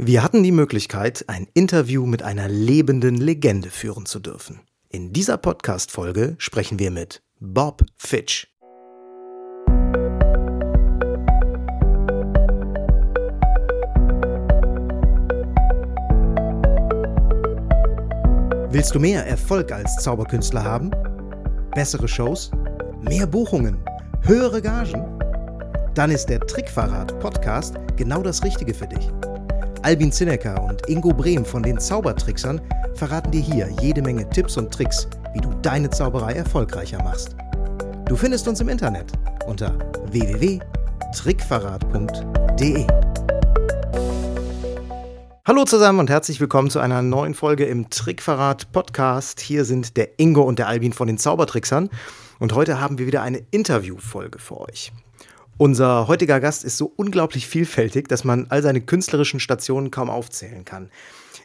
Wir hatten die Möglichkeit, ein Interview mit einer lebenden Legende führen zu dürfen. In dieser Podcast-Folge sprechen wir mit Bob Fitch. Willst du mehr Erfolg als Zauberkünstler haben? Bessere Shows? Mehr Buchungen? Höhere Gagen? Dann ist der Trickverrat Podcast genau das Richtige für dich. Albin Zinecker und Ingo Brehm von den Zaubertricksern verraten dir hier jede Menge Tipps und Tricks, wie du deine Zauberei erfolgreicher machst. Du findest uns im Internet unter www.trickverrat.de. Hallo zusammen und herzlich willkommen zu einer neuen Folge im Trickverrat Podcast. Hier sind der Ingo und der Albin von den Zaubertricksern und heute haben wir wieder eine Interviewfolge für euch. Unser heutiger Gast ist so unglaublich vielfältig, dass man all seine künstlerischen Stationen kaum aufzählen kann.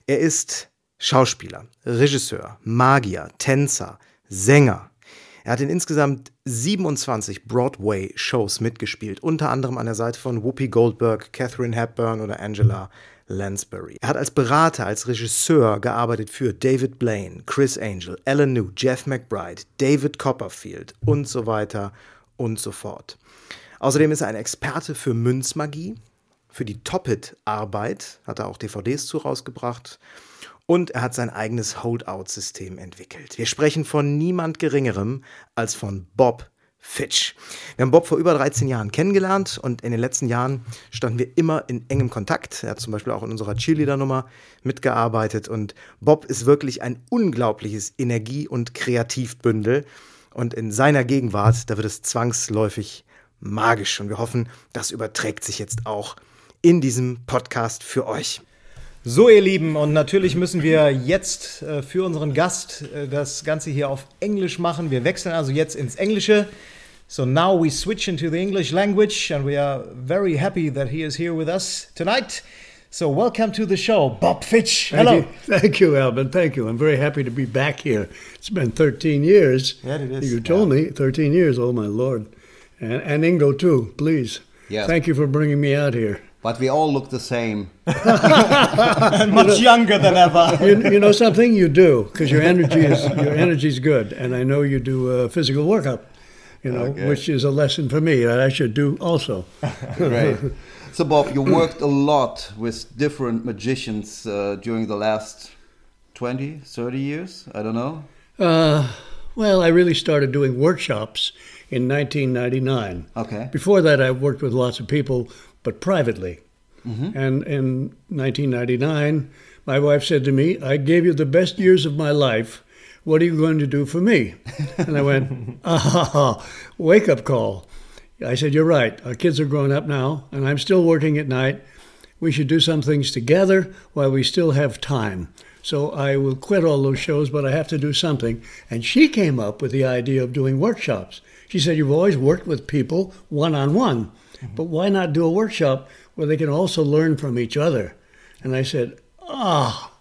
Er ist Schauspieler, Regisseur, Magier, Tänzer, Sänger. Er hat in insgesamt 27 Broadway-Shows mitgespielt, unter anderem an der Seite von Whoopi Goldberg, Catherine Hepburn oder Angela Lansbury. Er hat als Berater, als Regisseur gearbeitet für David Blaine, Chris Angel, Alan New, Jeff McBride, David Copperfield und so weiter und so fort. Außerdem ist er ein Experte für Münzmagie, für die Toppet-Arbeit, hat er auch DVDs zu rausgebracht. Und er hat sein eigenes Holdout-System entwickelt. Wir sprechen von niemand Geringerem als von Bob Fitch. Wir haben Bob vor über 13 Jahren kennengelernt und in den letzten Jahren standen wir immer in engem Kontakt. Er hat zum Beispiel auch in unserer Cheerleader-Nummer mitgearbeitet und Bob ist wirklich ein unglaubliches Energie- und Kreativbündel. Und in seiner Gegenwart, da wird es zwangsläufig magisch. Und wir hoffen, das überträgt sich jetzt auch in diesem Podcast für euch. So, ihr Lieben, und natürlich müssen wir jetzt äh, für unseren Gast äh, das Ganze hier auf Englisch machen. Wir wechseln also jetzt ins Englische. So now we switch into the English language, and we are very happy that he is here with us tonight. So welcome to the show, Bob Fitch. Hello. Thank you, Thank you, Alvin. Thank you. I'm very happy to be back here. It's been 13 years. Yeah, it is. You told Yeah. me 13 years. Oh my lord. And, and Ingo too. Please. Yes. Thank you for bringing me out here. But we all look the same. Much younger than ever. You, you know something? You do because your energy is your energy's good, and I know you do uh, physical workup. You know, Okay. which is a lesson for me that I should do also. Great. So, Bob, you worked a lot with different magicians uh, during the last 20, 30 years? I don't know. Uh, well, I really started doing workshops in 1999. Okay. Before that, I worked with lots of people, but privately. And in 1999, my wife said to me, I gave you the best years of my life. What are you going to do for me? And I went, ah, ha, ha, wake up call. I said, You're right. Our kids are grown up now, and I'm still working at night. We should do some things together while we still have time. So I will quit all those shows, but I have to do something. And she came up with the idea of doing workshops. She said, You've always worked with people one on one, but why not do a workshop where they can also learn from each other? And I said, Ah,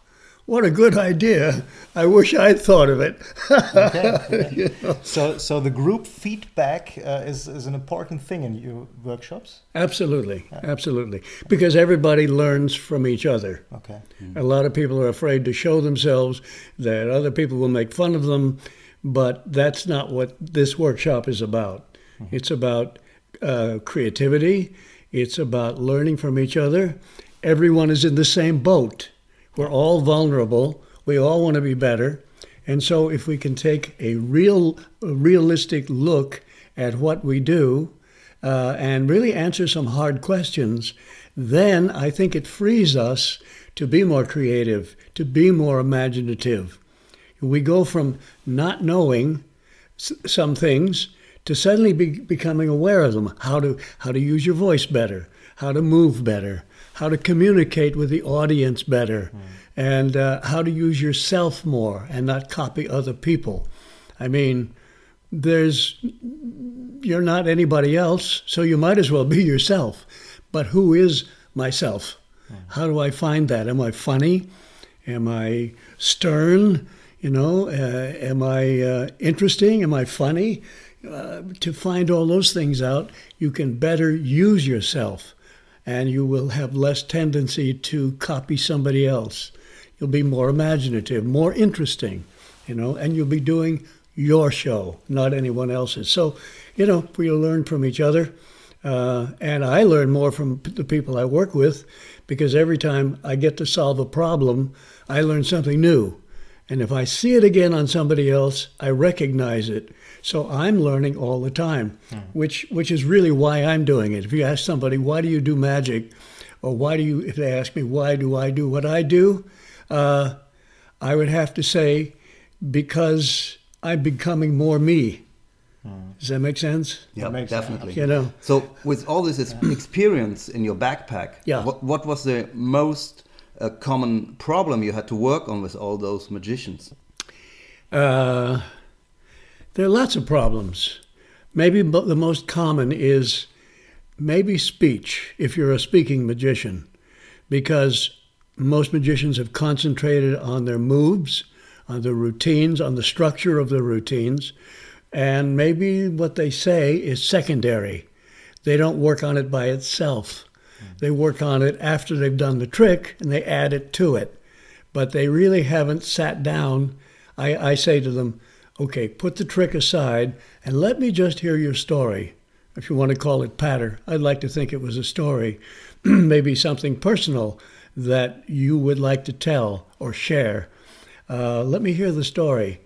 what a good idea. I wish I'd thought of it. You know? So, so the group feedback uh, is, is an important thing in your workshops. Absolutely, absolutely. Because everybody learns from each other. Okay. A lot of people are afraid to show themselves, that other people will make fun of them, but that's not what this workshop is about. It's about uh, creativity, it's about learning from each other. Everyone is in the same boat. We're all vulnerable, we all want to be better. And so, if we can take a real, a realistic look at what we do, uh, and really answer some hard questions, then I think it frees us to be more creative, to be more imaginative. We go from not knowing s- some things to suddenly be becoming aware of them. How to how to use your voice better, how to move better, how to communicate with the audience better, and uh, how to use yourself more and not copy other people. I mean, there's you're not anybody else, so you might as well be yourself. But who is myself? How do I find that? Am I funny? Am I stern? You know, uh, am I uh, interesting? Am I funny? Uh, to find all those things out, you can better use yourself. and you will have less tendency to copy somebody else. You'll be more imaginative, more interesting, you know, and you'll be doing your show, not anyone else's. So, you know, we learn from each other. Uh, and I learn more from the people I work with because every time I get to solve a problem, I learn something new. And if I see it again on somebody else, I recognize it. So I'm learning all the time, mm. which which is really why I'm doing it. If you ask somebody, why do you do magic? Or why do you, if they ask me, why do I do what I do? Uh, I would have to say, because I'm becoming more me. Mm. Does that make sense? Yeah, definitely. You know. So with all this experience in your backpack, yeah. what, what was the most uh, common problem you had to work on with all those magicians? Uh, there are lots of problems. Maybe the most common is maybe speech, if you're a speaking magician, because most magicians have concentrated on their moves, on their routines, on the structure of their routines, and maybe what they say is secondary. They don't work on it by itself. They work on it after they've done the trick and they add it to it. But they really haven't sat down. I, I say to them, okay, put the trick aside and let me just hear your story. If you want to call it patter, I'd like to think it was a story, maybe something personal that you would like to tell or share. Uh, let me hear the story.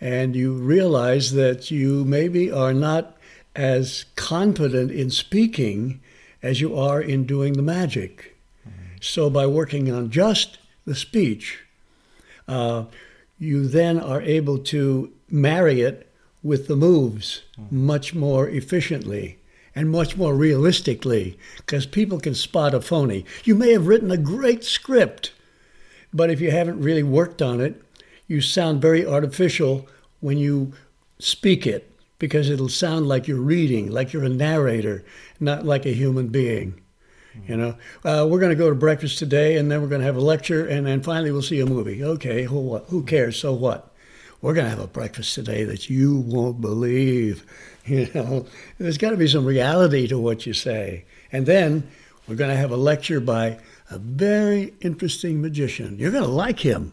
And you realize that you maybe are not as confident in speaking as you are in doing the magic. Mm-hmm. So, by working on just the speech, uh, you then are able to marry it with the moves mm-hmm. much more efficiently and much more realistically because people can spot a phony. You may have written a great script, but if you haven't really worked on it, you sound very artificial when you speak it because it'll sound like you're reading, like you're a narrator, not like a human being. You know, uh, we're going to go to breakfast today, and then we're going to have a lecture, and then finally we'll see a movie. Okay, who, who cares? So what? We're going to have a breakfast today that you won't believe. You know, there's got to be some reality to what you say. And then we're going to have a lecture by a very interesting magician. You're going to like him.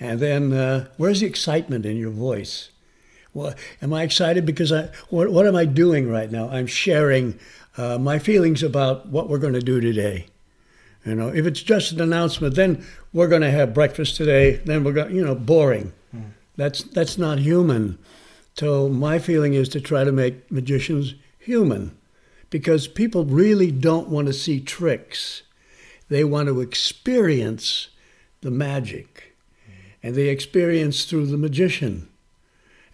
And then, uh, where's the excitement in your voice? Well, am I excited because I? What, what am I doing right now? I'm sharing uh, my feelings about what we're going to do today. You know, if it's just an announcement, then we're going to have breakfast today. Then we're going, you know, boring. Mm. That's that's not human. So my feeling is to try to make magicians human, because people really don't want to see tricks. They want to experience the magic, mm. and they experience through the magician.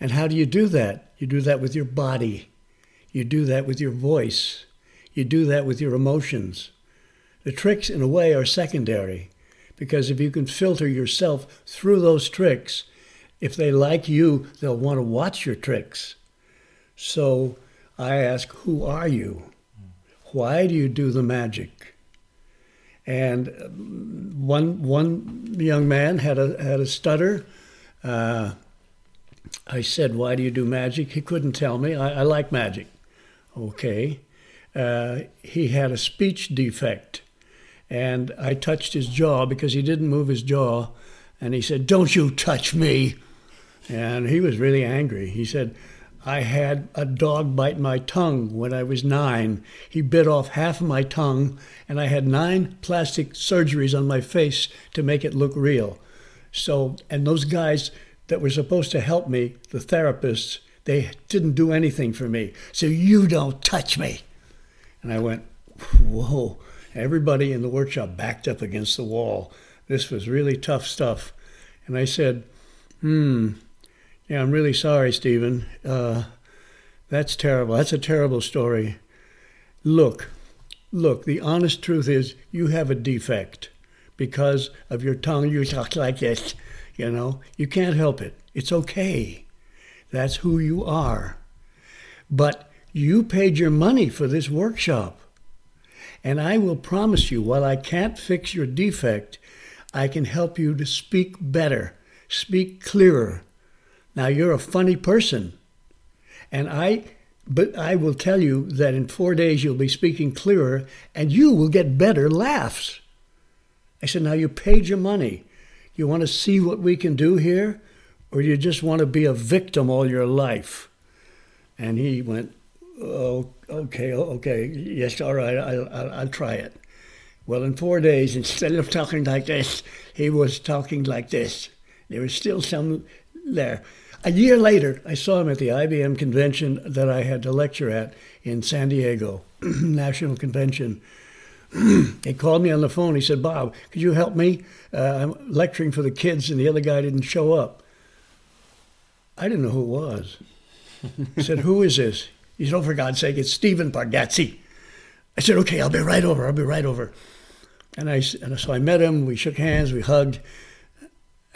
And how do you do that? You do that with your body. You do that with your voice. You do that with your emotions. The tricks, in a way, are secondary because if you can filter yourself through those tricks, if they like you, they'll want to watch your tricks. So I ask, Who are you? Why do you do the magic? And um, one, one young man had a, had a stutter. Uh, I said, Why do you do magic? He couldn't tell me. I, I like magic. Okay. Uh, he had a speech defect. And I touched his jaw because he didn't move his jaw. And he said, Don't you touch me. And he was really angry. He said, I had a dog bite my tongue when I was nine. He bit off half of my tongue, and I had nine plastic surgeries on my face to make it look real. So, and those guys, that were supposed to help me, the therapists, they didn't do anything for me. So you don't touch me. And I went, whoa. Everybody in the workshop backed up against the wall. This was really tough stuff. And I said, hmm, yeah, I'm really sorry, Stephen. Uh, that's terrible. That's a terrible story. Look, look, the honest truth is you have a defect because of your tongue. You talk like this. You know, you can't help it. It's okay. That's who you are. But you paid your money for this workshop. And I will promise you, while I can't fix your defect, I can help you to speak better, speak clearer. Now, you're a funny person. And I but I will tell you that in four days you'll be speaking clearer and you will get better laughs. I said, Now you paid your money. You want to see what we can do here? Or you just want to be a victim all your life? And he went, Oh, okay, okay, yes, all right, I'll, I'll, I'll try it. Well, in four days, instead of talking like this, he was talking like this. There was still some there. A year later, I saw him at the IBM convention that I had to lecture at in San Diego, National Convention. he called me on the phone. He said, Bob, could you help me? Uh, I'm lecturing for the kids, and the other guy didn't show up. I didn't know who it was. I said, Who is this? He said, Oh, for God's sake, it's Stephen Bargatze. I said, Okay, I'll be right over. I'll be right over. And, I, and so I met him. We shook hands. We hugged.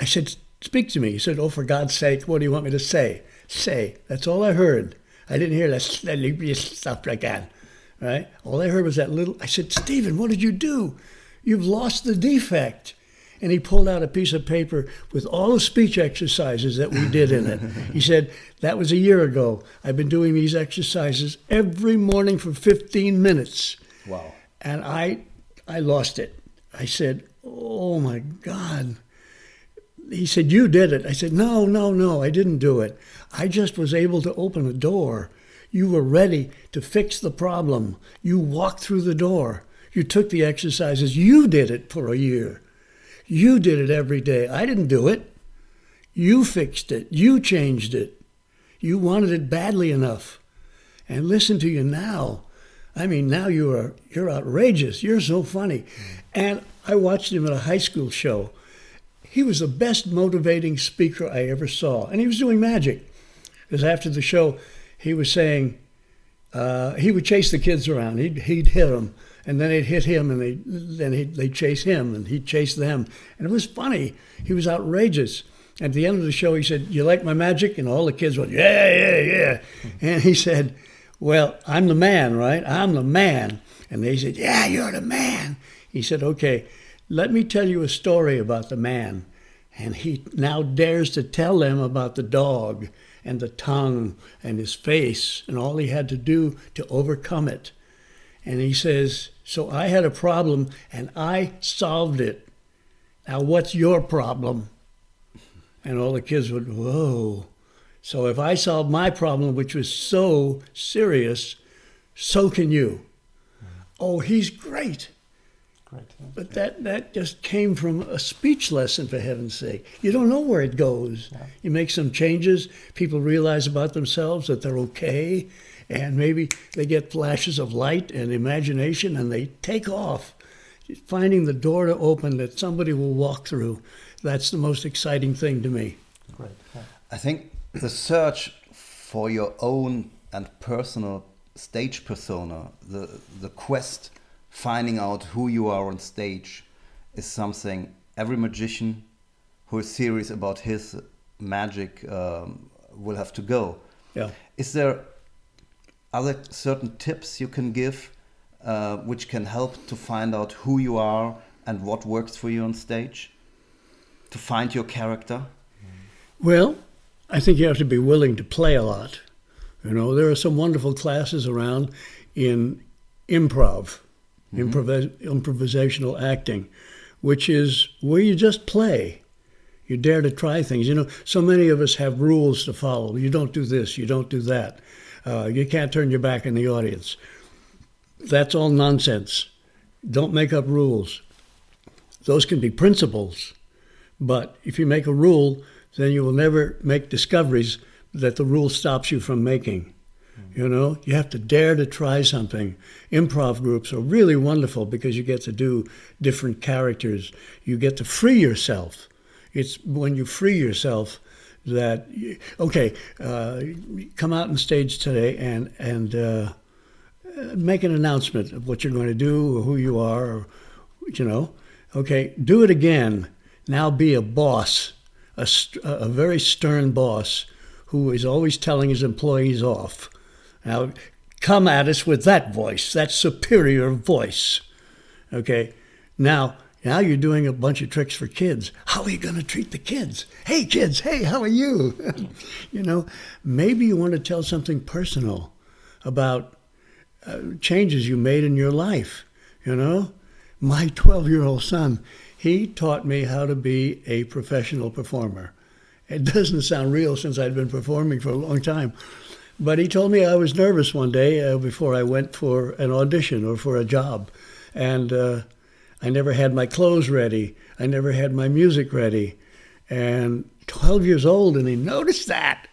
I said, Speak to me. He said, Oh, for God's sake, what do you want me to say? Say. That's all I heard. I didn't hear that stuff like that. Right? All I heard was that little. I said, Stephen, what did you do? You've lost the defect. And he pulled out a piece of paper with all the speech exercises that we did in it. he said, That was a year ago. I've been doing these exercises every morning for 15 minutes. Wow. And I, I lost it. I said, Oh my God he said, You did it. I said, No, no, no, I didn't do it. I just was able to open a door. You were ready to fix the problem. You walked through the door. You took the exercises. You did it for a year. You did it every day. I didn't do it. You fixed it. You changed it. You wanted it badly enough. And listen to you now. I mean, now you are you're outrageous. You're so funny. And I watched him at a high school show he was the best motivating speaker I ever saw. And he was doing magic. Because after the show, he was saying, uh, he would chase the kids around. He'd, he'd hit them, and then they'd hit him, and they, then he'd, they'd chase him, and he'd chase them. And it was funny. He was outrageous. At the end of the show, he said, You like my magic? And all the kids went, Yeah, yeah, yeah. And he said, Well, I'm the man, right? I'm the man. And they said, Yeah, you're the man. He said, Okay, let me tell you a story about the man. And he now dares to tell them about the dog and the tongue and his face and all he had to do to overcome it. And he says, So I had a problem and I solved it. Now, what's your problem? And all the kids would, Whoa. So if I solved my problem, which was so serious, so can you. Oh, he's great. But that, that just came from a speech lesson, for heaven's sake. You don't know where it goes. Yeah. You make some changes, people realize about themselves that they're okay, and maybe they get flashes of light and imagination and they take off. Finding the door to open that somebody will walk through, that's the most exciting thing to me. Great. I think the search for your own and personal stage persona, the, the quest finding out who you are on stage is something every magician who is serious about his magic um, will have to go. Yeah. Is there other certain tips you can give uh, which can help to find out who you are and what works for you on stage? To find your character? Well, I think you have to be willing to play a lot. You know, there are some wonderful classes around in improv mm-hmm. improvisational acting, which is where you just play. You dare to try things. You know, so many of us have rules to follow. You don't do this, you don't do that. Uh, you can't turn your back on the audience. That's all nonsense. Don't make up rules. Those can be principles, but if you make a rule, then you will never make discoveries that the rule stops you from making. You know, you have to dare to try something. Improv groups are really wonderful because you get to do different characters. You get to free yourself. It's when you free yourself that okay, uh, come out on stage today and and uh, make an announcement of what you're going to do or who you are. Or, you know, okay, do it again. Now be a boss, a, a very stern boss who is always telling his employees off now, come at us with that voice, that superior voice. Okay. Now, now you're doing a bunch of tricks for kids. How are you going to treat the kids? Hey, kids, hey, how are you? you know, maybe you want to tell something personal. about uh, changes you made in your life. You know, my 12 year old son, he taught me how to be a professional performer. It doesn't sound real since I'd been performing for a long time. But he told me I was nervous one day uh, before I went for an audition or for a job. And uh, I never had my clothes ready. I never had my music ready. And 12 years old, and he noticed that.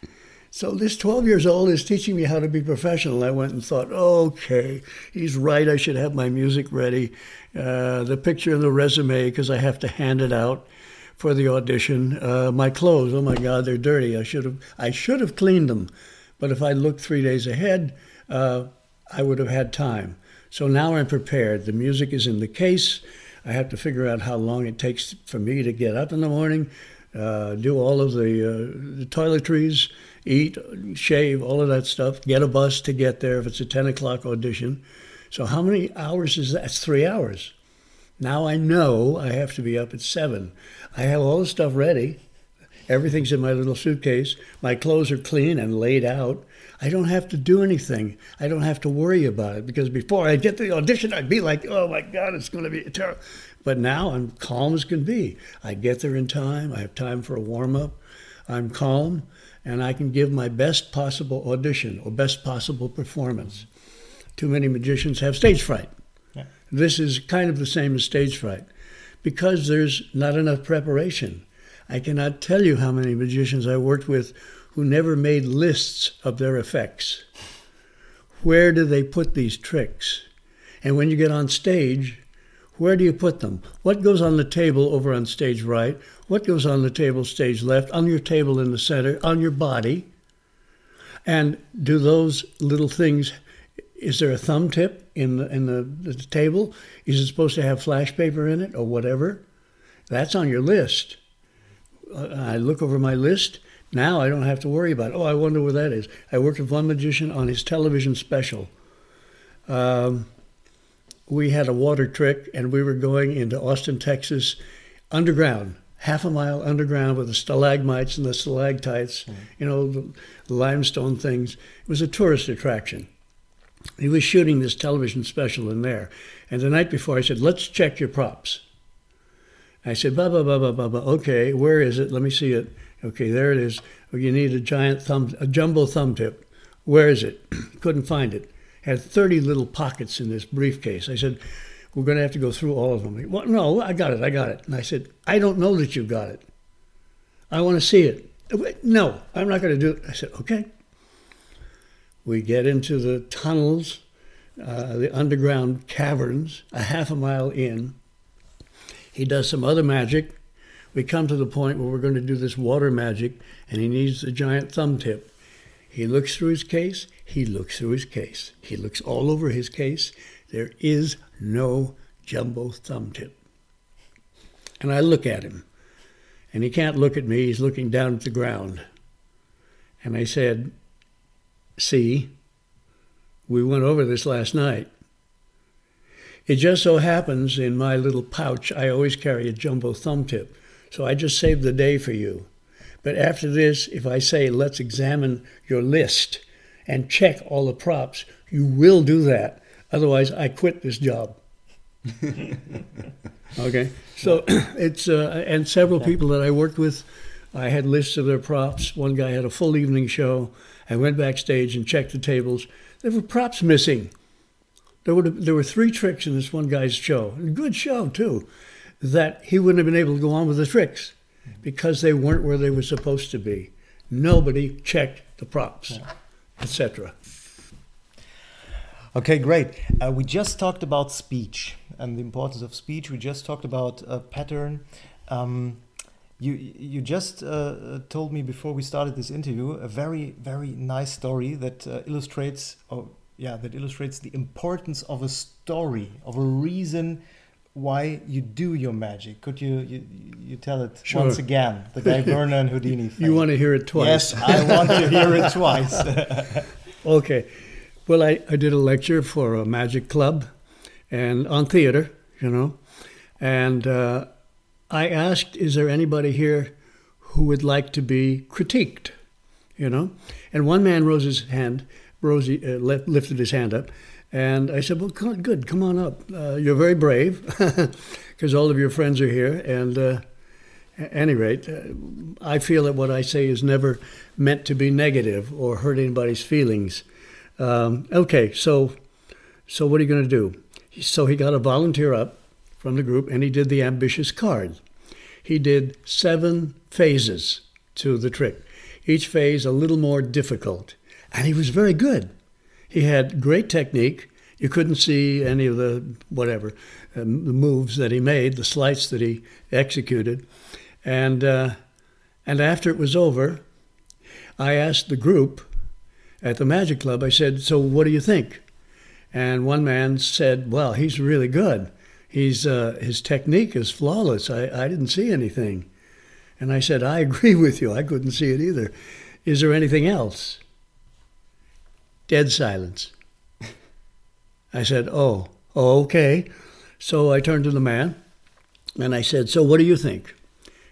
So this 12 years old is teaching me how to be professional. I went and thought, okay, he's right. I should have my music ready, uh, the picture and the resume because I have to hand it out for the audition. Uh, my clothes, oh my God, they're dirty. I should have I should have cleaned them, but if I looked three days ahead, uh, I would have had time. So now I'm prepared. The music is in the case. I have to figure out how long it takes for me to get up in the morning, uh, do all of the, uh, the toiletries, eat, shave, all of that stuff, get a bus to get there if it's a 10 o'clock audition. So, how many hours is that? Three hours. Now I know I have to be up at seven. I have all the stuff ready. Everything's in my little suitcase. My clothes are clean and laid out. I don't have to do anything. I don't have to worry about it because before I get the audition, I'd be like, oh my God, it's going to be terrible. But now I'm calm as can be. I get there in time. I have time for a warm up. I'm calm and I can give my best possible audition or best possible performance. Too many magicians have stage fright. Yeah. This is kind of the same as stage fright because there's not enough preparation. I cannot tell you how many magicians I worked with who never made lists of their effects. Where do they put these tricks? And when you get on stage, where do you put them? What goes on the table over on stage right? What goes on the table stage left? On your table in the center? On your body? And do those little things, is there a thumb tip in the, in the, the table? Is it supposed to have flash paper in it or whatever? That's on your list. I look over my list. Now I don't have to worry about, it. oh, I wonder where that is. I worked with one magician on his television special. Um, we had a water trick and we were going into Austin, Texas, underground, half a mile underground with the stalagmites and the stalactites, mm-hmm. you know, the, the limestone things. It was a tourist attraction. He was shooting this television special in there. And the night before, I said, let's check your props. I said, ba ba ba ba ba ba. Okay, where is it? Let me see it. Okay, there it is. Oh, you need a giant thumb, a jumbo thumb tip. Where is it? Couldn't find it had 30 little pockets in this briefcase. I said, We're going to have to go through all of them. Well, no, I got it, I got it. And I said, I don't know that you got it. I want to see it. No, I'm not going to do it. I said, Okay. We get into the tunnels, uh, the underground caverns, a half a mile in. He does some other magic. We come to the point where we're going to do this water magic, and he needs a giant thumb tip. He looks through his case. He looks through his case. He looks all over his case. There is no jumbo thumb tip. And I look at him, and he can't look at me. He's looking down at the ground. And I said, See, we went over this last night. It just so happens in my little pouch, I always carry a jumbo thumb tip. So I just saved the day for you. But after this, if I say, let's examine your list, and check all the props. You will do that. Otherwise, I quit this job. okay. So it's, uh, and several people that I worked with, I had lists of their props. One guy had a full evening show. I went backstage and checked the tables. There were props missing. There were, there were three tricks in this one guy's show, a good show too, that he wouldn't have been able to go on with the tricks because they weren't where they were supposed to be. Nobody checked the props. Etc. Okay, great. Uh, we just talked about speech and the importance of speech. We just talked about a pattern. Um, you you just uh, told me before we started this interview a very very nice story that uh, illustrates yeah that illustrates the importance of a story of a reason why you do your magic. Could you you, you tell it sure. once again? The Guy Vernon and Houdini. Thing. You want to hear it twice? Yes, I want to hear it twice. okay. Well, I, I did a lecture for a magic club, and on theater, you know, and uh, I asked, "Is there anybody here who would like to be critiqued?" You know, and one man rose his hand. Rosie uh, lifted his hand up, and I said, "Well, good, come on up. Uh, you're very brave, because all of your friends are here." And uh, at any rate, uh, I feel that what I say is never meant to be negative or hurt anybody's feelings. Um, okay, so so what are you going to do? So he got a volunteer up from the group, and he did the ambitious card. He did seven phases to the trick, each phase a little more difficult, and he was very good. He had great technique. You couldn't see any of the whatever um, the moves that he made, the sleights that he executed, and uh, and after it was over, I asked the group at the Magic Club. I said, "So what do you think?" And one man said, "Well, he's really good. He's uh, his technique is flawless. I, I didn't see anything." And I said, "I agree with you. I couldn't see it either. Is there anything else?" Dead silence. I said, Oh, oh, okay. So I turned to the man and I said, So what do you think?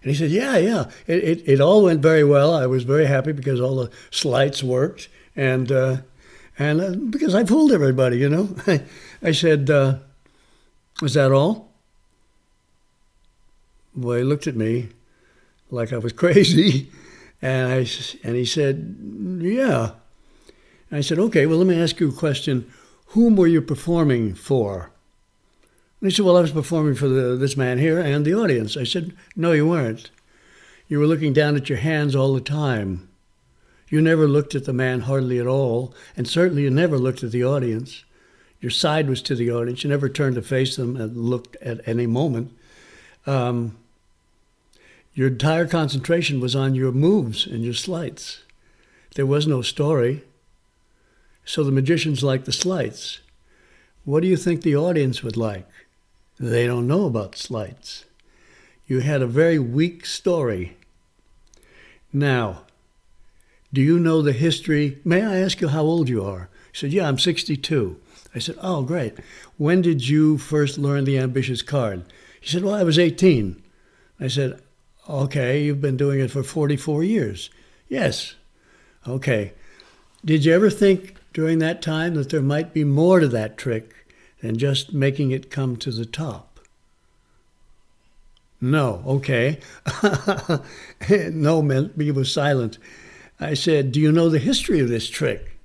And he said, Yeah, yeah. It, it, it all went very well. I was very happy because all the sleights worked and, uh, and uh, because I fooled everybody, you know. I said, uh, Was that all? Well, he looked at me like I was crazy. And, I, and he said, Yeah. And I said, okay, well, let me ask you a question. Whom were you performing for? And he said, well, I was performing for the, this man here and the audience. I said, no, you weren't. You were looking down at your hands all the time. You never looked at the man hardly at all, and certainly you never looked at the audience. Your side was to the audience. You never turned to face them and looked at any moment. Um, your entire concentration was on your moves and your sleights. There was no story. So the magicians like the sleights. What do you think the audience would like? They don't know about sleights. You had a very weak story. Now, do you know the history? May I ask you how old you are? He said, Yeah, I'm 62. I said, Oh, great. When did you first learn the ambitious card? He said, Well, I was 18. I said, Okay, you've been doing it for 44 years. Yes. Okay. Did you ever think during that time that there might be more to that trick than just making it come to the top? No, okay. no meant he was silent. I said, Do you know the history of this trick?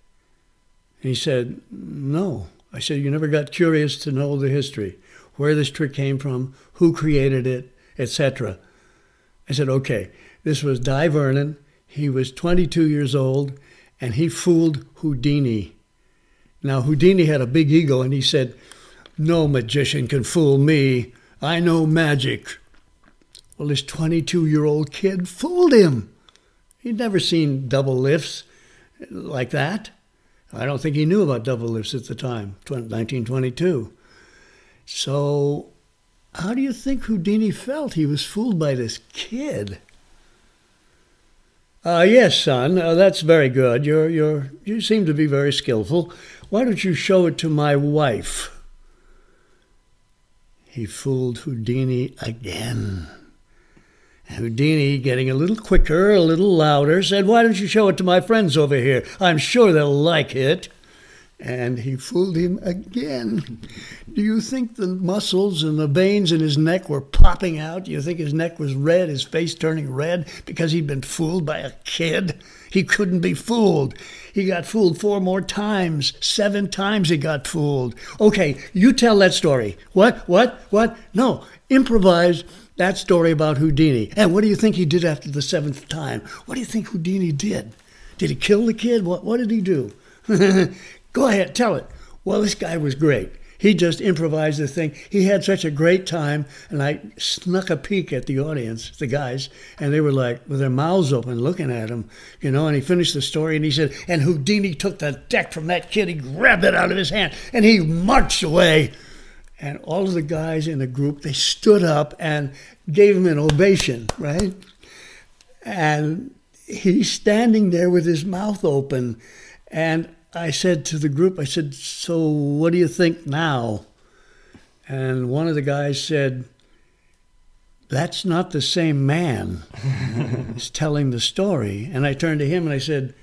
he said, No. I said, You never got curious to know the history, where this trick came from, who created it, etc. I said, Okay. This was Dai Vernon. He was 22 years old and he fooled Houdini. Now, Houdini had a big ego and he said, No magician can fool me. I know magic. Well, this 22 year old kid fooled him. He'd never seen double lifts like that. I don't think he knew about double lifts at the time, 1922. So, how do you think Houdini felt? He was fooled by this kid. Uh, yes, son, uh, that's very good. You're, you're, you seem to be very skillful. Why don't you show it to my wife? He fooled Houdini again. Houdini, getting a little quicker, a little louder, said, Why don't you show it to my friends over here? I'm sure they'll like it. And he fooled him again. Do you think the muscles and the veins in his neck were popping out? Do you think his neck was red, his face turning red because he'd been fooled by a kid? He couldn't be fooled. He got fooled four more times. Seven times he got fooled. Okay, you tell that story. What? What? What? No, improvise that story about Houdini. And what do you think he did after the seventh time? What do you think Houdini did? Did he kill the kid? What, what did he do? Go ahead, tell it. Well, this guy was great. He just improvised the thing. He had such a great time, and I snuck a peek at the audience, the guys, and they were like with their mouths open looking at him, you know. And he finished the story, and he said, "And Houdini took the deck from that kid. He grabbed it out of his hand, and he marched away." And all of the guys in the group they stood up and gave him an ovation, right? And he's standing there with his mouth open, and I said to the group, I said, So what do you think now? And one of the guys said, That's not the same man. He's telling the story. And I turned to him and I said,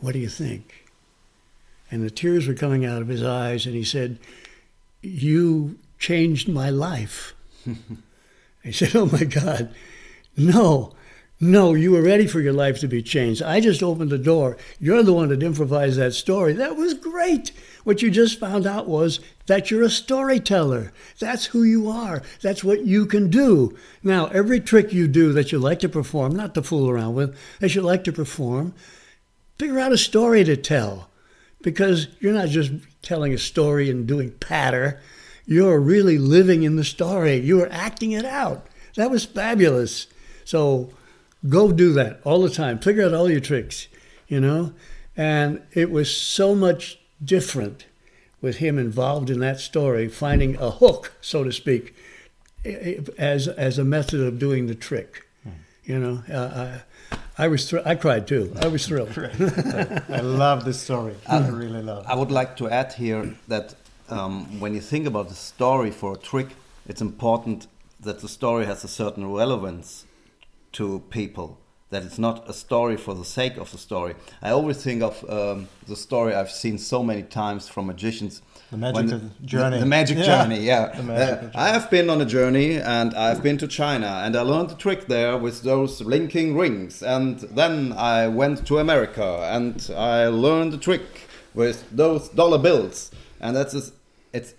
What do you think? and the tears were coming out of his eyes, and he said, "You changed my life." I said, "Oh my God, no." No, you were ready for your life to be changed. I just opened the door. You're the one that improvised that story. That was great. What you just found out was that you're a storyteller. That's who you are. That's what you can do. Now, every trick you do that you like to perform, not to fool around with, that you like to perform, figure out a story to tell. Because you're not just telling a story and doing patter. You're really living in the story. You are acting it out. That was fabulous. So, Go do that all the time. Figure out all your tricks, you know? And it was so much different with him involved in that story, finding a hook, so to speak, as, as a method of doing the trick. You know, uh, I, I was thr- I cried too. I was thrilled. I love this story. I really love. I would like to add here that um, when you think about the story for a trick, it's important that the story has a certain relevance to people that it's not a story for the sake of the story. I always think of um, the story I've seen so many times from magicians. The magic journey. The, the magic yeah. journey, yeah. Magic uh, journey. I have been on a journey and I've been to China and I learned the trick there with those linking rings. And then I went to America and I learned the trick with those dollar bills. And that's just, it's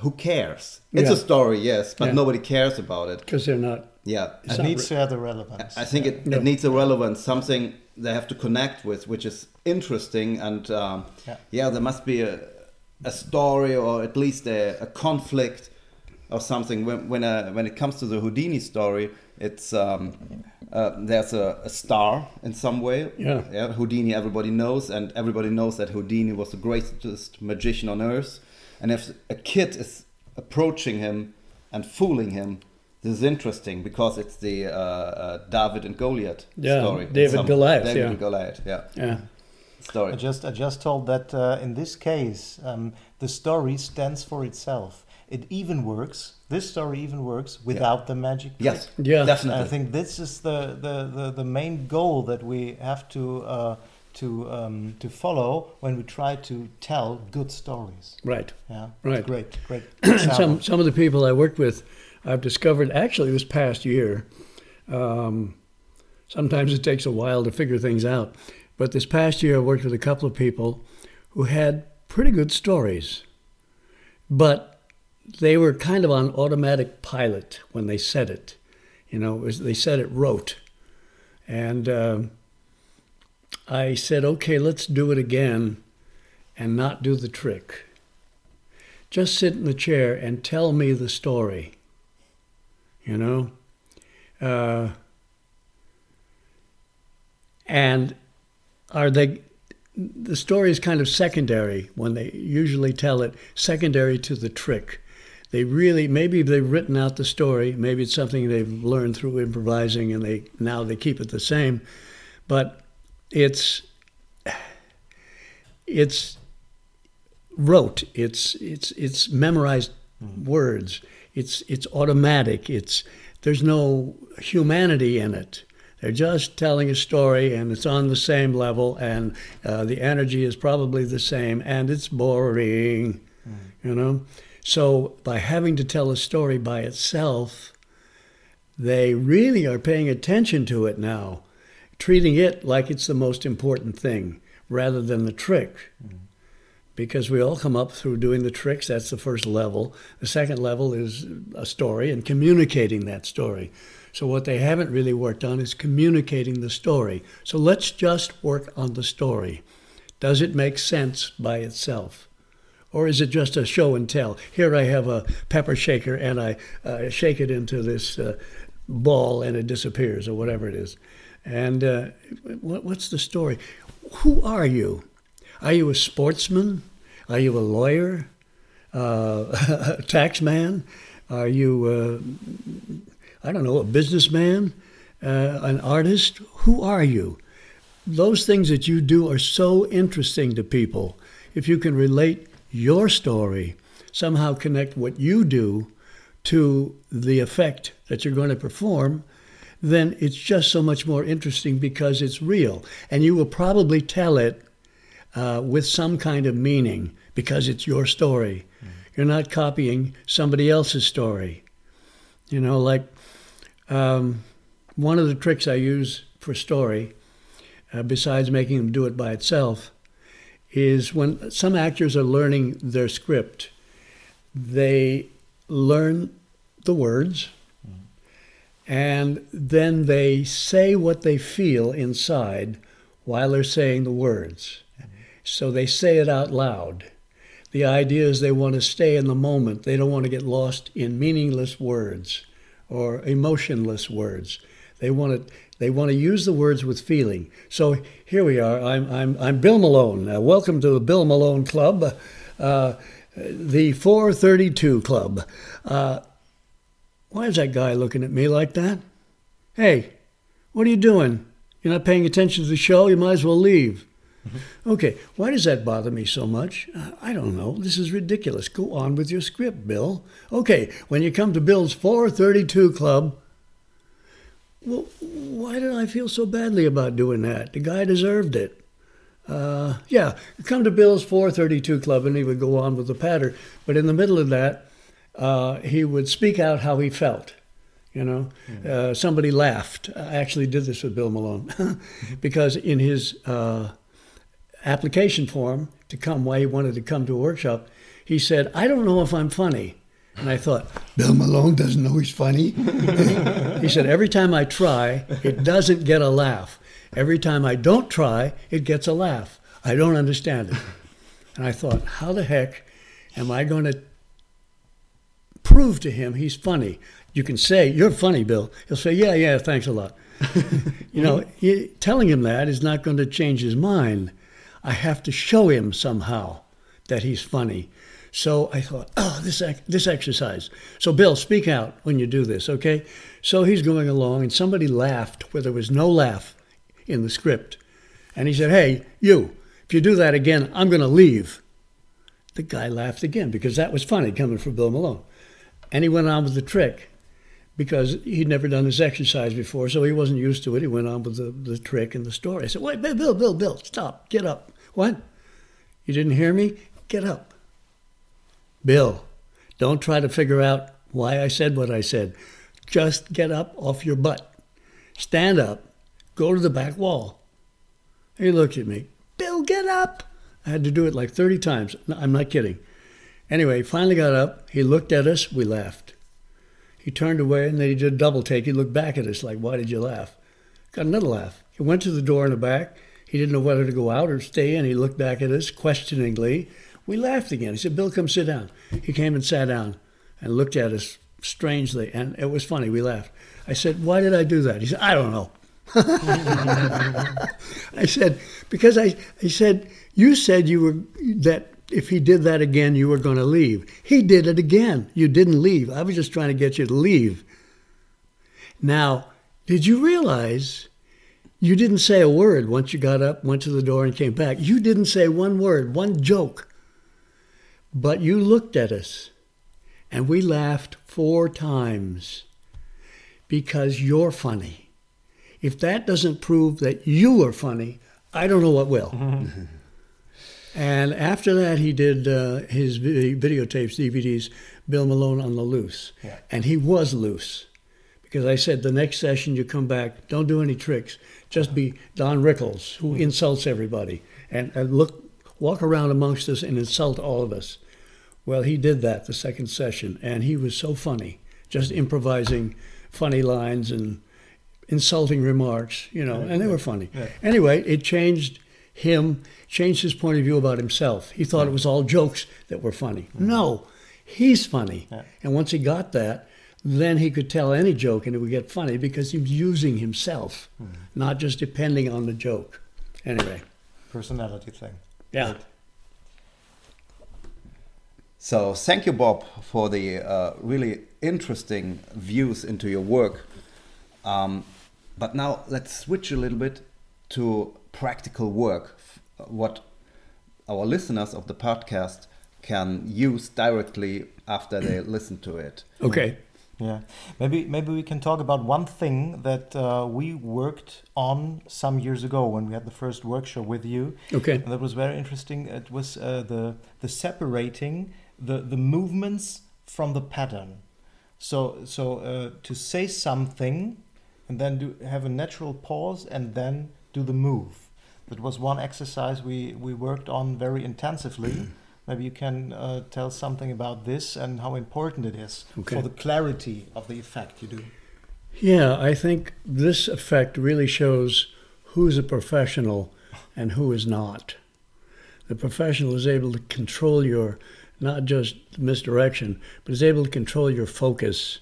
who cares? It's Yeah. a story, yes, but Yeah. nobody cares about it. Because they're not. Yeah, It needs to have the relevance. I think it, Yeah. it needs a relevance, something they have to connect with, which is interesting. And um, Yeah. yeah. there must be a, a story or at least a, a conflict or something. When when, uh, when it comes to the Houdini story, it's um, uh, there's a, a star in some way. Yeah. yeah. Houdini, everybody knows, and everybody knows that Houdini was the greatest magician on earth. And if a kid is approaching him and fooling him, this is interesting because it's the uh, uh, David and Goliath Yeah, story. David Some- Goliath, David yeah. and Goliath, yeah. Yeah. Story. I just I just told that uh, in this case um, the story stands for itself. It even works. This story even works without the magic. yes, trick. Yeah. definitely. I think this is the, the, the, the main goal that we have to uh, to um, to follow when we try to tell good stories. Right. Yeah, Right. Great, great. some some of the people I worked with, I've discovered actually this past year. Um, sometimes it takes a while to figure things out, but this past year I worked with a couple of people who had pretty good stories, but they were kind of on automatic pilot when they said it. You know, was, they said it rote, and um, I said, okay, let's do it again, and not do the trick just sit in the chair and tell me the story. You know? Uh, and are they, the story is kind of secondary when they usually tell it, secondary to the trick. They really, maybe they've written out the story, maybe it's something they've learned through improvising and they now they keep it the same, but it's, it's rote. It's it's it's memorized words. It's it's automatic. It's there's no humanity in it. They're just telling a story, and it's on the same level, and uh, the energy is probably the same, and it's boring, you know. So by having to tell a story by itself, they really are paying attention to it now, treating it like it's the most important thing rather than the trick because we all come up through doing the tricks. That's the first level. The second level is a story and communicating that story. So, what they haven't really worked on is communicating the story. So, let's just work on the story. Does it make sense by itself? Or is it just a show and tell? Here I have a pepper shaker and I uh, shake it into this uh, ball and it disappears, or whatever it is. And uh, what's the story? Who are you? Are you a sportsman? Are you a lawyer? Uh, a tax man? Are you, uh, I don't know, a businessman? Uh, an artist? Who are you? Those things that you do are so interesting to people. If you can relate your story, somehow connect what you do to the effect that you're going to perform, then it's just so much more interesting because it's real. And you will probably tell it uh, with some kind of meaning because it's your story. You're not copying somebody else's story. You know, like um, one of the tricks I use for story, uh, besides making them do it by itself, is when some actors are learning their script, they learn the words and then they say what they feel inside while they're saying the words. So they say it out loud. The idea is they want to stay in the moment. They don't want to get lost in meaningless words or emotionless words. They want to they want to use the words with feeling. So here we are. I'm I'm I'm Bill Malone. Uh, welcome to the Bill Malone Club, uh, the 432 Club. Uh, why is that guy looking at me like that? Hey, what are you doing? You're not paying attention to the show. You might as well leave. Okay, why does that bother me so much? I don't know. This is ridiculous. Go on with your script, Bill. Okay, when you come to Bill's 432 Club, well, why did I feel so badly about doing that? The guy deserved it. Uh, yeah, come to Bill's 432 Club, and he would go on with the patter. But in the middle of that, uh, he would speak out how he felt. You know, mm-hmm. uh, somebody laughed. I actually did this with Bill Malone because in his uh, application form to come, why he wanted to come to a workshop, he said, "I don't know if I'm funny." And I thought, Bill Malone doesn't know he's funny. he said, Every time I try, it doesn't get a laugh. Every time I don't try, it gets a laugh. I don't understand it. And I thought, How the heck am I going to prove to him he's funny. You can say, You're funny, Bill. He'll say, Yeah, yeah, thanks a lot. you know, he, telling him that is not going to change his mind. I have to show him somehow that he's funny. So I thought, oh, this this exercise. So Bill, speak out when you do this, okay? So he's going along, and somebody laughed where there was no laugh in the script, and he said, "Hey, you, if you do that again, I'm going to leave." The guy laughed again because that was funny coming from Bill Malone. And he went on with the trick because he'd never done this exercise before, so he wasn't used to it. He went on with the, the trick and the story. I said, Wait, Bill, Bill, Bill, stop, get up. What? You didn't hear me? Get up. Bill, don't try to figure out why I said what I said. Just get up off your butt. Stand up. Go to the back wall. He looked at me. Bill, get up. I had to do it like 30 times. I'm not kidding. Anyway, finally got up. He looked at us. We laughed. He turned away and then he did a double take. He looked back at us like, Why did you laugh? Got another laugh. He went to the door in the back. He didn't know whether to go out or stay in. He looked back at us questioningly. We laughed again. He said, Bill, come sit down. He came and sat down and looked at us strangely. And it was funny. We laughed. I said, Why did I do that? He said, I don't know. I said, Because I, I said, You said you were that if he did that again, you were going to leave. He did it again. You didn't leave. I was just trying to get you to leave. Now, did you realize you didn't say a word once you got up, went to the door, and came back? You didn't say one word, one joke. But you looked at us, and we laughed four times because you're funny. If that doesn't prove that you are funny, I don't know what will. And after that, he did uh, his videotapes, DVDs, Bill Malone on the Loose. Yeah. And he was loose. Because I said, the next session you come back, don't do any tricks. Just be Don Rickles, who insults everybody. And, and look, walk around amongst us and insult all of us. Well, he did that the second session. And he was so funny, just improvising funny lines and insulting remarks, you know, and they were funny. Yeah. Anyway, it changed him, changed his point of view about himself. He thought yeah. it was all jokes that were funny. Mm-hmm. No, he's funny. Yeah. And once he got that, then he could tell any joke and it would get funny because he was using himself, mm-hmm. not just depending on the joke. Anyway. Personality thing. Yeah. Right. So thank you, Bob, for the uh, really interesting views into your work. Um, but now let's switch a little bit to practical work, what our listeners of the podcast can use directly after they listen to it. Okay. Yeah, maybe maybe we can talk about one thing that uh, we worked on some years ago when we had the first workshop with you. Okay. And that was very interesting. It was uh, the the separating the the movements from the patter. So so uh, to say something, and then do have a natural pause, and then do the move. That was one exercise we we worked on very intensively. Maybe you can uh, tell something about this and how important it is Okay. for the clarity of the effect you do. Yeah, I think this effect really shows who's a professional and who is not. The professional is able to control your, not just misdirection, but is able to control your focus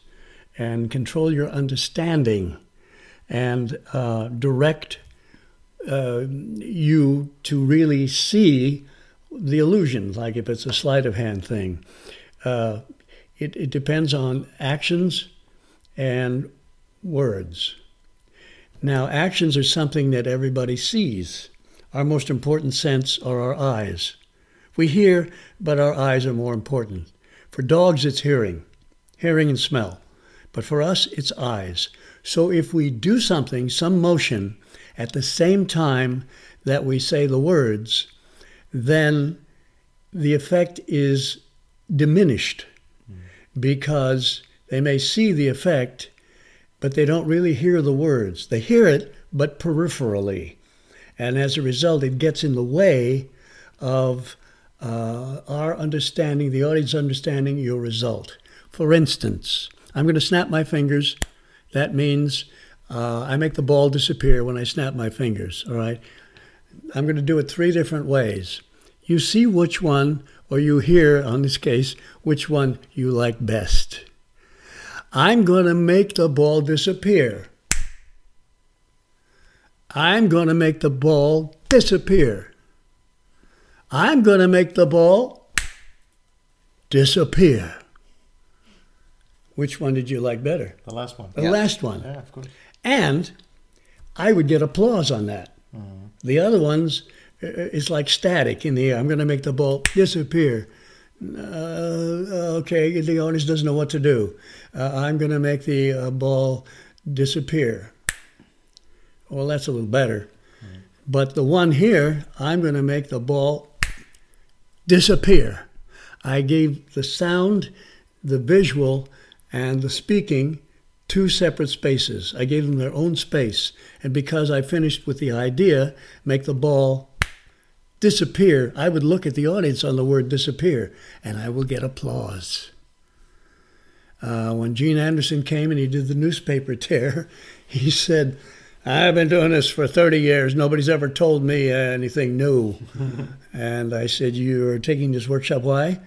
and control your understanding and uh, direct uh, you to really see the illusion, like if it's a sleight of hand thing. Uh, it, it depends on actions and words. Now, actions are something that everybody sees. Our most important sense are our eyes. We hear, but our eyes are more important. For dogs, it's hearing, hearing and smell. But for us, it's eyes. So if we do something, some motion, at the same time that we say the words, then the effect is diminished because they may see the effect, but they don't really hear the words. They hear it, but peripherally. And as a result, it gets in the way of uh, our understanding, the audience understanding your result. For instance, I'm going to snap my fingers. That means uh, I make the ball disappear when I snap my fingers, all right? I'm going to do it three different ways. You see which one, or you hear, on this case, which one you like best. I'm going to make the ball disappear. I'm going to make the ball disappear. I'm going to make the ball disappear. Which one did you like better? The last one. The Yeah. last one. Yeah, of course. And I would get applause on that. Hmm. The other ones, uh, it's like static in the air. I'm going to make the ball disappear. Uh, okay, the audience doesn't know what to do. Uh, I'm going to make the uh, ball disappear. Well, that's a little better. But the one here, I'm going to make the ball disappear. I gave the sound, the visual, and the speaking two separate spaces. I gave them their own space. And because I finished with the idea, make the ball disappear, I would look at the audience on the word disappear and I will get applause. Uh, when Gene Anderson came and he did the newspaper tear, he said, I've been doing this for 30 years. Nobody's ever told me anything new. and I said, You're taking this workshop. Why?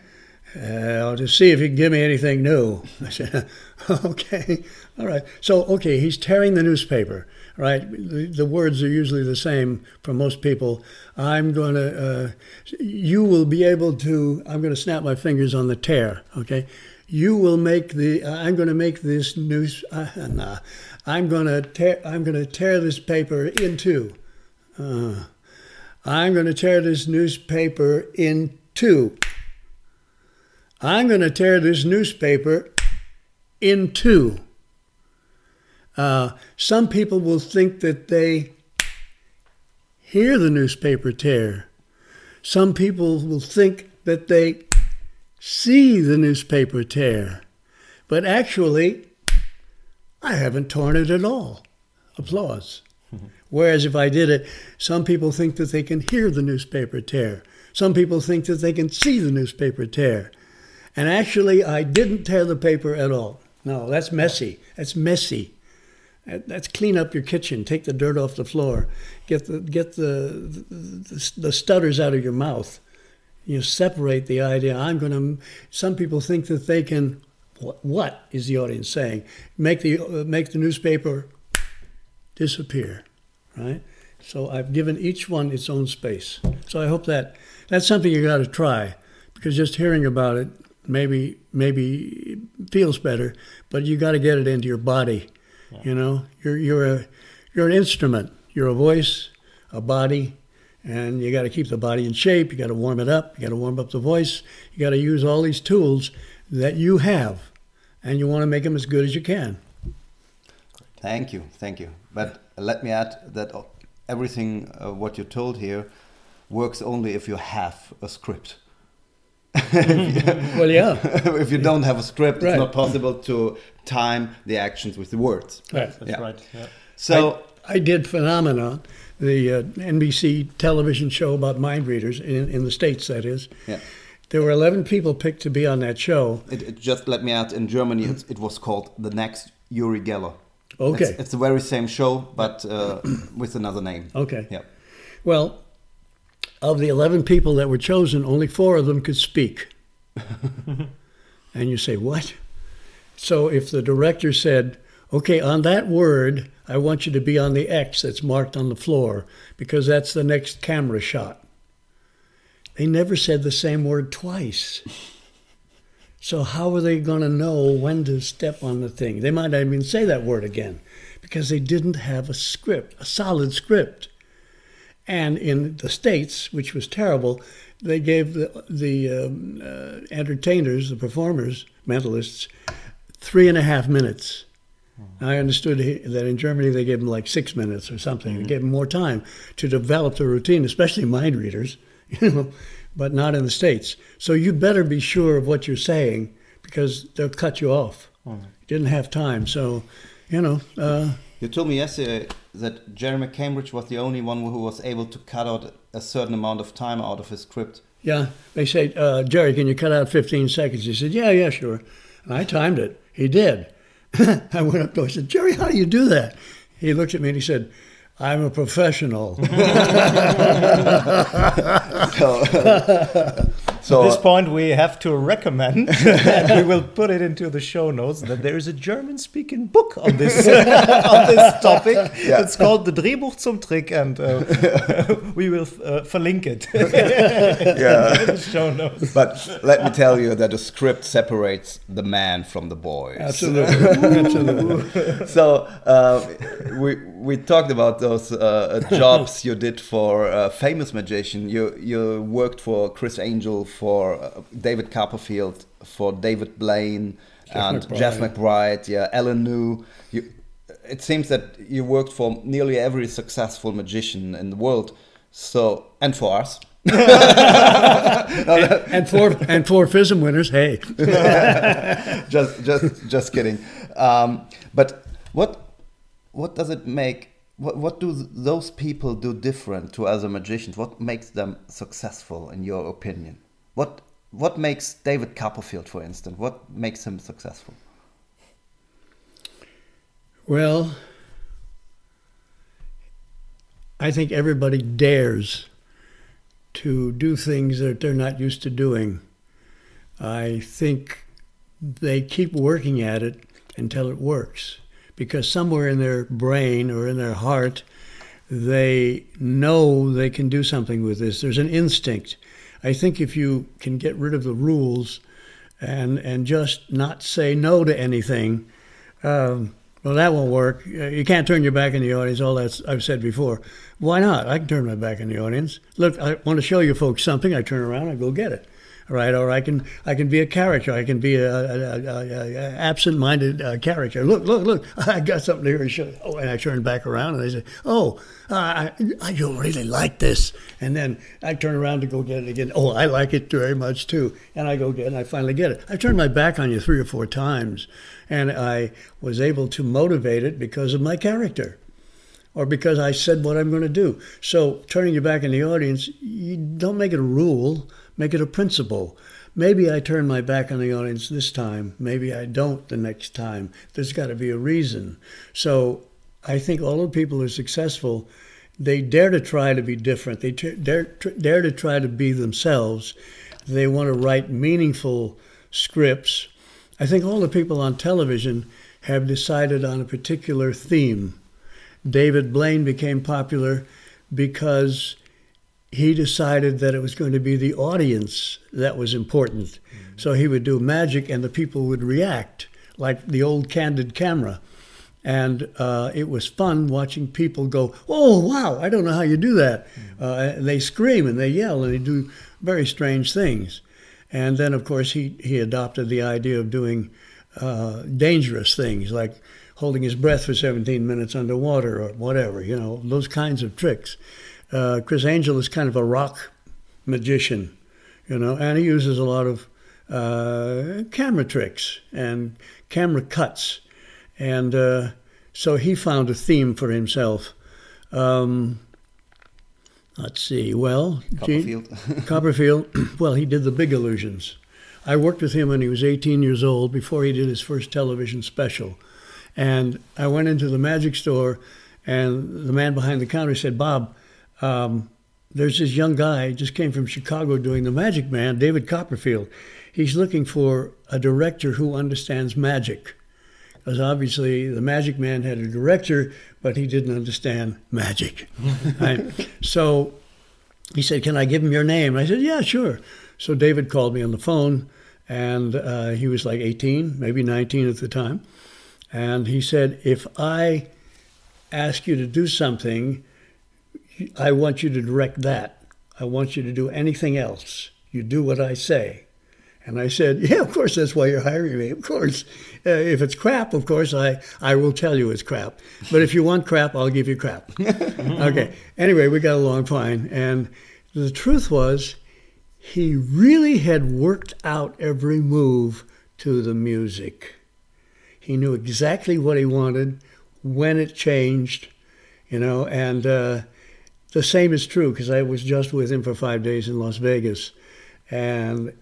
Uh, to see if you can give me anything new. I said, okay, all right. So, okay, he's tearing the newspaper, right? The, the words are usually the same for most people. I'm going to, uh, you will be able to, I'm going to snap my fingers on the tear, okay? You will make the, I'm going to make this news, uh, nah, I'm going to tear, I'm going to tear this paper in two. Uh, I'm going to tear this newspaper in two. I'm going to tear this newspaper in two. Uh, some people will think that they hear the newspaper tear. Some people will think that they see the newspaper tear. But actually, I haven't torn it at all. Applause. Whereas if I did it, some people think that they can hear the newspaper tear. Some people think that they can see the newspaper tear. And actually, I didn't tear the paper at all. No, that's messy. That's messy. That- That's clean up your kitchen. Take the dirt off the floor. Get the get the the, the stutters out of your mouth. You separate the idea. I'm going to. Some people think that they can. What, what is the audience saying? Make the uh, make the newspaper disappear, right? So I've given each one its own space. So I hope that that's something you got to try, because just hearing about it maybe maybe feels better, but you got to get it into your body. You know, you're you're a you're an instrument. You're a voice, a body, and you got to keep the body in shape. You got to warm it up. You got to warm up the voice. You got to use all these tools that you have, and you want to make them as good as you can. Thank you, thank you. But let me add that everything uh, what you told here works only if you have a script. well, yeah. if you don't have a script, Right. it's not possible to time the actions with the words. Right. That's Yeah. right. Yeah. So, I, I did Phenomenon, the uh, NBC television show about mind readers in, in the States, that is. yeah. There were 11 people picked to be on that show. It, it just let me add in Germany, it's, it was called The Next Uri Geller. Okay. It's, it's the very same show, but uh, with another name. Okay. Yeah. Well, of the 11 people that were chosen, only four of them could speak. and you say, what? So if the director said, okay, on that word, I want you to be on the X that's marked on the floor because that's the next camera shot. They never said the same word twice. So how are they going to know when to step on the thing? They might not even say that word again because they didn't have a script, a solid script. And in the states, which was terrible, they gave the the um, uh, entertainers, the performers, mentalists, three and a half minutes. I understood that in Germany they gave them like six minutes or something. They gave them more time to develop the routine, especially mind readers, you know, but not in the states. So you better be sure of what you're saying because they'll cut you off. You didn't have time, so you know. Uh, You told me yesterday that Gerry McCambridge was the only one who was able to cut out a certain amount of time out of his script. Yeah, they say, uh, Gerry, can you cut out 15 seconds? He said, Yeah, yeah, sure. And I timed it. He did. I went up to him. I said, Gerry, how do you do that? He looked at me and he said, I'm a professional. So, At this point, we have to recommend, and we will put it into the show notes, that there is a German-speaking book on this on this topic. Yeah. It's called "The Drehbuch zum Trick," and uh, we will uh, verlink it yeah. in the show notes. but let me tell you that the script separates the man from the boys. Absolutely. Absolutely. so uh, we we talked about those uh, jobs you did for a famous magician. You you worked for Criss Angel, for uh, David Copperfield, for David Blaine, and McBride. Jeff McBride. Yeah, Alan New. You, it seems that you worked for nearly every successful magician in the world. So and for us. and four and four FISM winners, hey. just just just kidding um, but what what does it make what, what do th- those people do different to other magicians? What makes them successful in your opinion? What what makes david copperfield for instance what makes him successful? Well, I think everybody dares to do things that they're not used to doing. I think they keep working at it until it works because somewhere in their brain or in their heart, they know they can do something with this. There's an instinct. I think if you can get rid of the rules and, and just not say no to anything, um, well, that won't work. You can't turn your back in the audience. All that I've said before. Why not? I can turn my back in the audience. Look, I want to show you folks something. I turn around, I go get it. Right, or I can I can be a character. I can be a, a, a, a, absent-minded uh, character. Look, look, look! I got something here to show. you. Oh, and I turn back around, and they say, "Oh, uh, I, I don't really like this." And then I turn around to go get it again. Oh, I like it very much too. And I go get it, and I finally get it. I turned my back on you three or four times, and I was able to motivate it because of my character or because I said what I'm going to do. So turning your back in the audience, you don't make it a rule, make it a principle. Maybe I turn my back on the audience this time, maybe I don't the next time. There's got to be a reason. So I think all the people who are successful, they dare to try to be different. They t- dare, tr- dare to try to be themselves. They want to write meaningful scripts. I think all the people on television have decided on a particular theme. David Blaine became popular because he decided that it was going to be the audience that was important. So he would do magic and the people would react like the old candid camera. And uh, it was fun watching people go, Oh, wow, I don't know how you do that. Uh, and they scream and they yell and they do very strange things. And then, of course, he, he adopted the idea of doing uh, dangerous things like holding his breath for 17 minutes underwater or whatever, you know, those kinds of tricks. Uh, Criss Angel is kind of a rock magician, you know, and he uses a lot of uh, camera tricks and camera cuts. And uh, so he found a theme for himself. Um, let's see, well, Gene- Copperfield. Copperfield, well, he did the big illusions. I worked with him when he was 18 years old before he did his first television special. And I went into the magic store, and the man behind the counter said, Bob, um, there's this young guy, just came from Chicago doing The Magic Man, David Copperfield. He's looking for a director who understands magic. Because obviously, The Magic Man had a director, but he didn't understand magic. Right? So he said, Can I give him your name? I said, Yeah, sure. So David called me on the phone, and uh, he was like 18, maybe 19 at the time. And he said, If I ask you to do something, I want you to direct that. I want you to do anything else. You do what I say. And I said, Yeah, of course, that's why you're hiring me. Of course. Uh, if it's crap, of course, I, I will tell you it's crap. But if you want crap, I'll give you crap. okay. Anyway, we got along fine. And the truth was, he really had worked out every move to the music. He knew exactly what he wanted, when it changed, you know, and uh, the same is true because I was just with him for five days in Las Vegas. And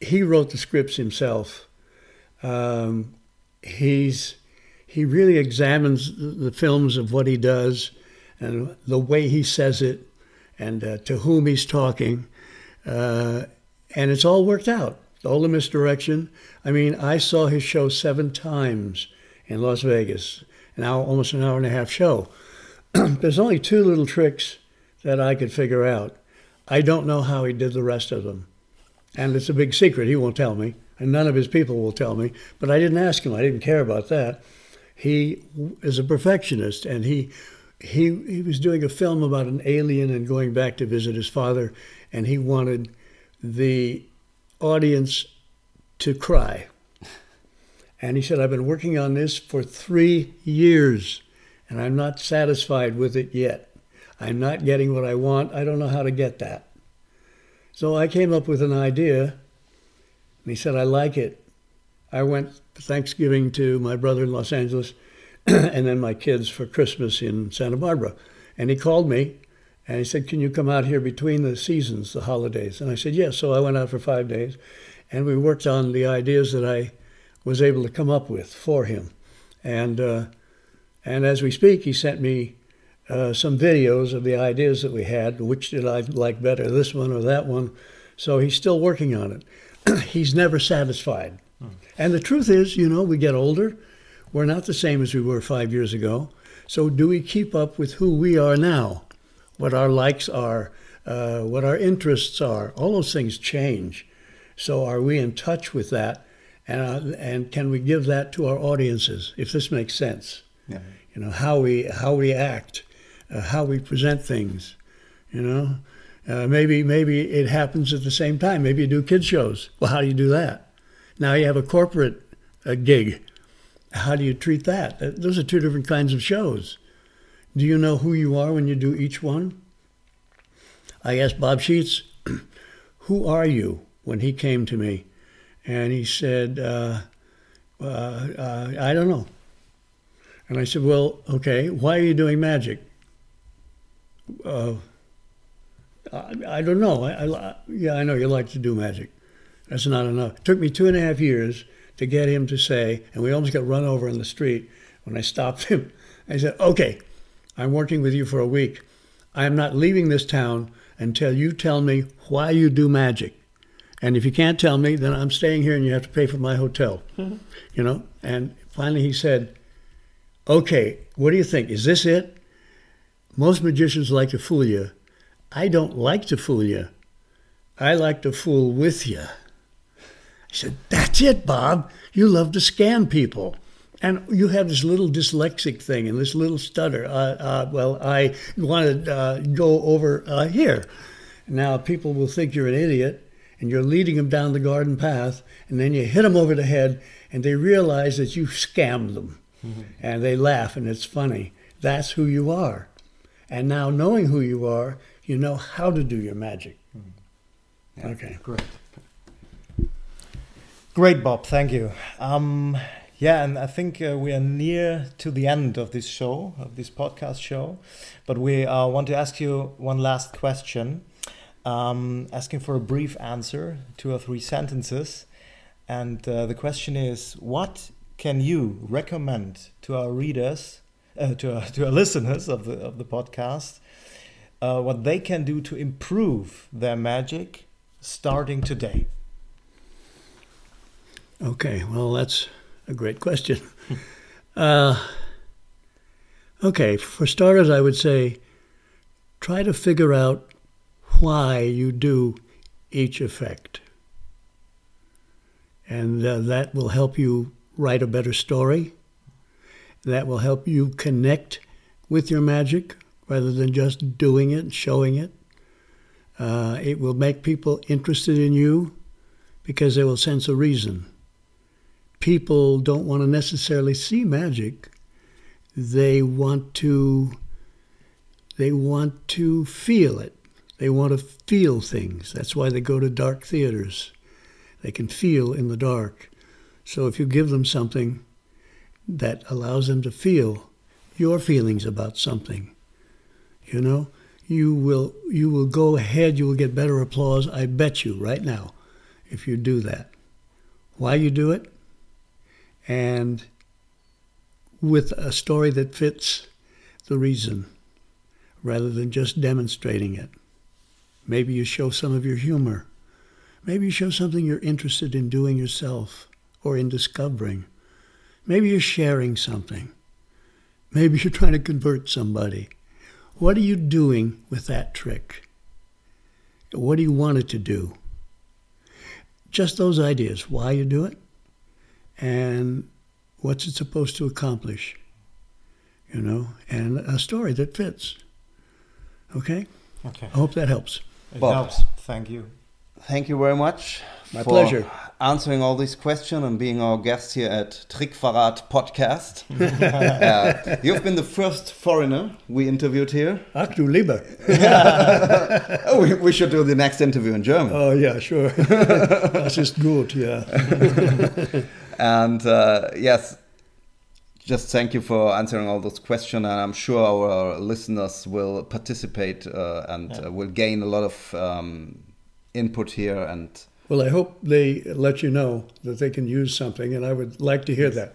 he wrote the scripts himself. Um, he's he really examines the films of what he does and the way he says it and uh, to whom he's talking. Uh, and it's all worked out. All the misdirection. I mean, I saw his show seven times in Las Vegas, an hour, almost an hour and a half show. There's only two little tricks that I could figure out. I don't know how he did the rest of them. And it's a big secret. He won't tell me, and none of his people will tell me. But I didn't ask him. I didn't care about that. He is a perfectionist, and he he he was doing a film about an alien and going back to visit his father, and he wanted the audience to cry. And he said, I've been working on this for three years, and I'm not satisfied with it yet. I'm not getting what I want. I don't know how to get that. So I came up with an idea, and he said, I like it. I went Thanksgiving to my brother in Los Angeles, and then my kids for Christmas in Santa Barbara. And he called me, and he said, Can you come out here between the seasons, the holidays? And I said, Yes. So I went out for five days, and we worked on the ideas that I was able to come up with for him. And, uh, and as we speak, he sent me uh, some videos of the ideas that we had. Which did I like better, this one or that one? So he's still working on it. he's never satisfied. And the truth is, you know, we get older. We're not the same as we were five years ago. So do we keep up with who we are now? What our likes are, uh, what our interests are? All those things change. So are we in touch with that? And, uh, and can we give that to our audiences, if this makes sense? Yeah. You know, how we, how we act, uh, how we present things, you know? Uh, maybe maybe it happens at the same time. Maybe you do kids shows. Well, how do you do that? Now you have a corporate uh, gig. How do you treat that? Uh, Those are two different kinds of shows. Do you know who you are when you do each one? I asked Bob Sheets, "Who are you?" When he came to me, and he said, uh, uh, uh, "I don't know." And I said, "Well, okay. Why are you doing magic?" Uh, I, I don't know. I, I, yeah, I know you like to do magic. That's not enough. It took me two and a half years to get him to say, and we almost got run over in the street when I stopped him. I said, okay, I'm working with you for a week. I am not leaving this town until you tell me why you do magic. And if you can't tell me, then I'm staying here and you have to pay for my hotel. You know? And finally he said, okay, what do you think? Is this it? Most magicians like to fool you. I don't like to fool you. I like to fool with you. I said, That's it, Bob. You love to scam people. And you have this little dyslexic thing and this little stutter. Uh, uh, well, I want to uh, go over uh, here. Now, people will think you're an idiot and you're leading them down the garden path, and then you hit them over the head, and they realize that you scammed them, and they laugh, and it's funny. That's who you are. And now, knowing who you are, you know how to do your magic. Okay. Great. Great, Bob. Thank you. Um, yeah, and I think uh, we are near to the end of this show, of this podcast show. But we uh, want to ask you one last question, um, asking for a brief answer, two or three sentences. And uh, the question is what can you recommend to our readers, uh, to, our, to our listeners of the, of the podcast, uh, what they can do to improve their magic starting today? Okay, well, that's a great question. uh, okay, for starters, I would say try to figure out why you do each effect. And uh, that will help you write a better story. That will help you connect with your magic rather than just doing it, showing it. Uh, it will make people interested in you because they will sense a reason people don't want to necessarily see magic. They want to they want to feel it. They want to feel things. That's why they go to dark theaters. They can feel in the dark. So if you give them something that allows them to feel your feelings about something, you know, you will you will go ahead, you will get better applause, I bet you right now, if you do that. Why you do it? and with a story that fits the reason rather than just demonstrating it. Maybe you show some of your humor. Maybe you show something you're interested in doing yourself or in discovering. Maybe you're sharing something. Maybe you're trying to convert somebody. What are you doing with that trick? What do you want it to do? Just those ideas. Why you do it? and what's it supposed to accomplish, you know, and a story that fits. Okay? Okay. I hope that helps. It Bob. helps. Thank you. Thank you very much. My for pleasure. Answering all these questions and being our guest here at Trickverrat Podcast. uh, you've been the first foreigner we interviewed here. Ach du lieber. Oh, we, we should do the next interview in German. Oh, yeah, sure. das ist gut, ja. And uh, yes, just thank you for answering all those questions. And I'm sure our listeners will participate uh, and Yeah. uh, will gain a lot of um, input here. And Well, I hope they let you know that they can use something, and I would like to hear that.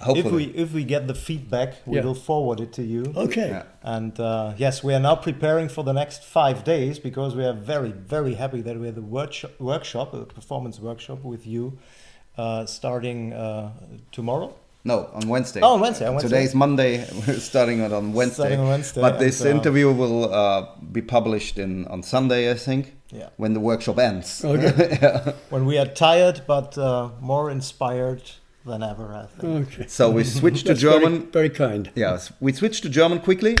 hopefully, If we if we get the feedback, we Yeah. will forward it to you. Okay. Yeah. And uh, yes, we are now preparing for the next five days because we are very, very happy that we have the workshop, workshop a performance workshop with you, uh, starting uh, tomorrow. no, on Wednesday. Oh, on Wednesday, on Wednesday. Today is Monday. We're starting it on Wednesday. Starting on Wednesday, But this and, uh, interview will uh, be published in on Sunday, I think. Yeah. When the workshop ends. Okay. When we are tired but uh, more inspired than ever, I think. Okay. So we switch to German. Very, very kind. Ja, we switch to German quickly.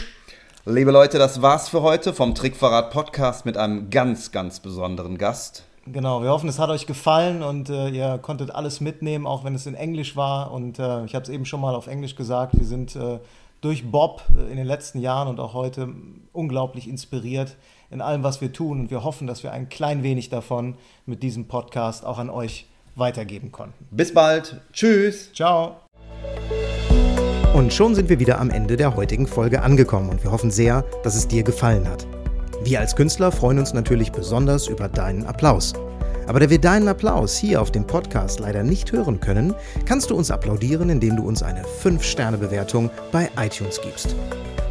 Liebe Leute, das war's für heute vom Trickverrat Podcast mit einem ganz, ganz besonderen Gast. Genau, wir hoffen, es hat euch gefallen und äh, ihr konntet alles mitnehmen, auch wenn es in Englisch war. Und äh, ich habe es eben schon mal auf Englisch gesagt, wir sind äh, durch Bob äh, in den letzten Jahren und auch heute unglaublich inspiriert in allem, was wir tun. Und wir hoffen, dass wir ein klein wenig davon mit diesem Podcast auch an euch weitergeben konnten. Bis bald. Tschüss. Ciao! Und schon sind wir wieder am Ende der heutigen Folge angekommen und wir hoffen sehr, dass es dir gefallen hat. Wir als Künstler freuen uns natürlich besonders über deinen Applaus. Aber da wir deinen Applaus hier auf dem Podcast leider nicht hören können, kannst du uns applaudieren, indem du uns eine 5-Sterne-Bewertung bei iTunes gibst.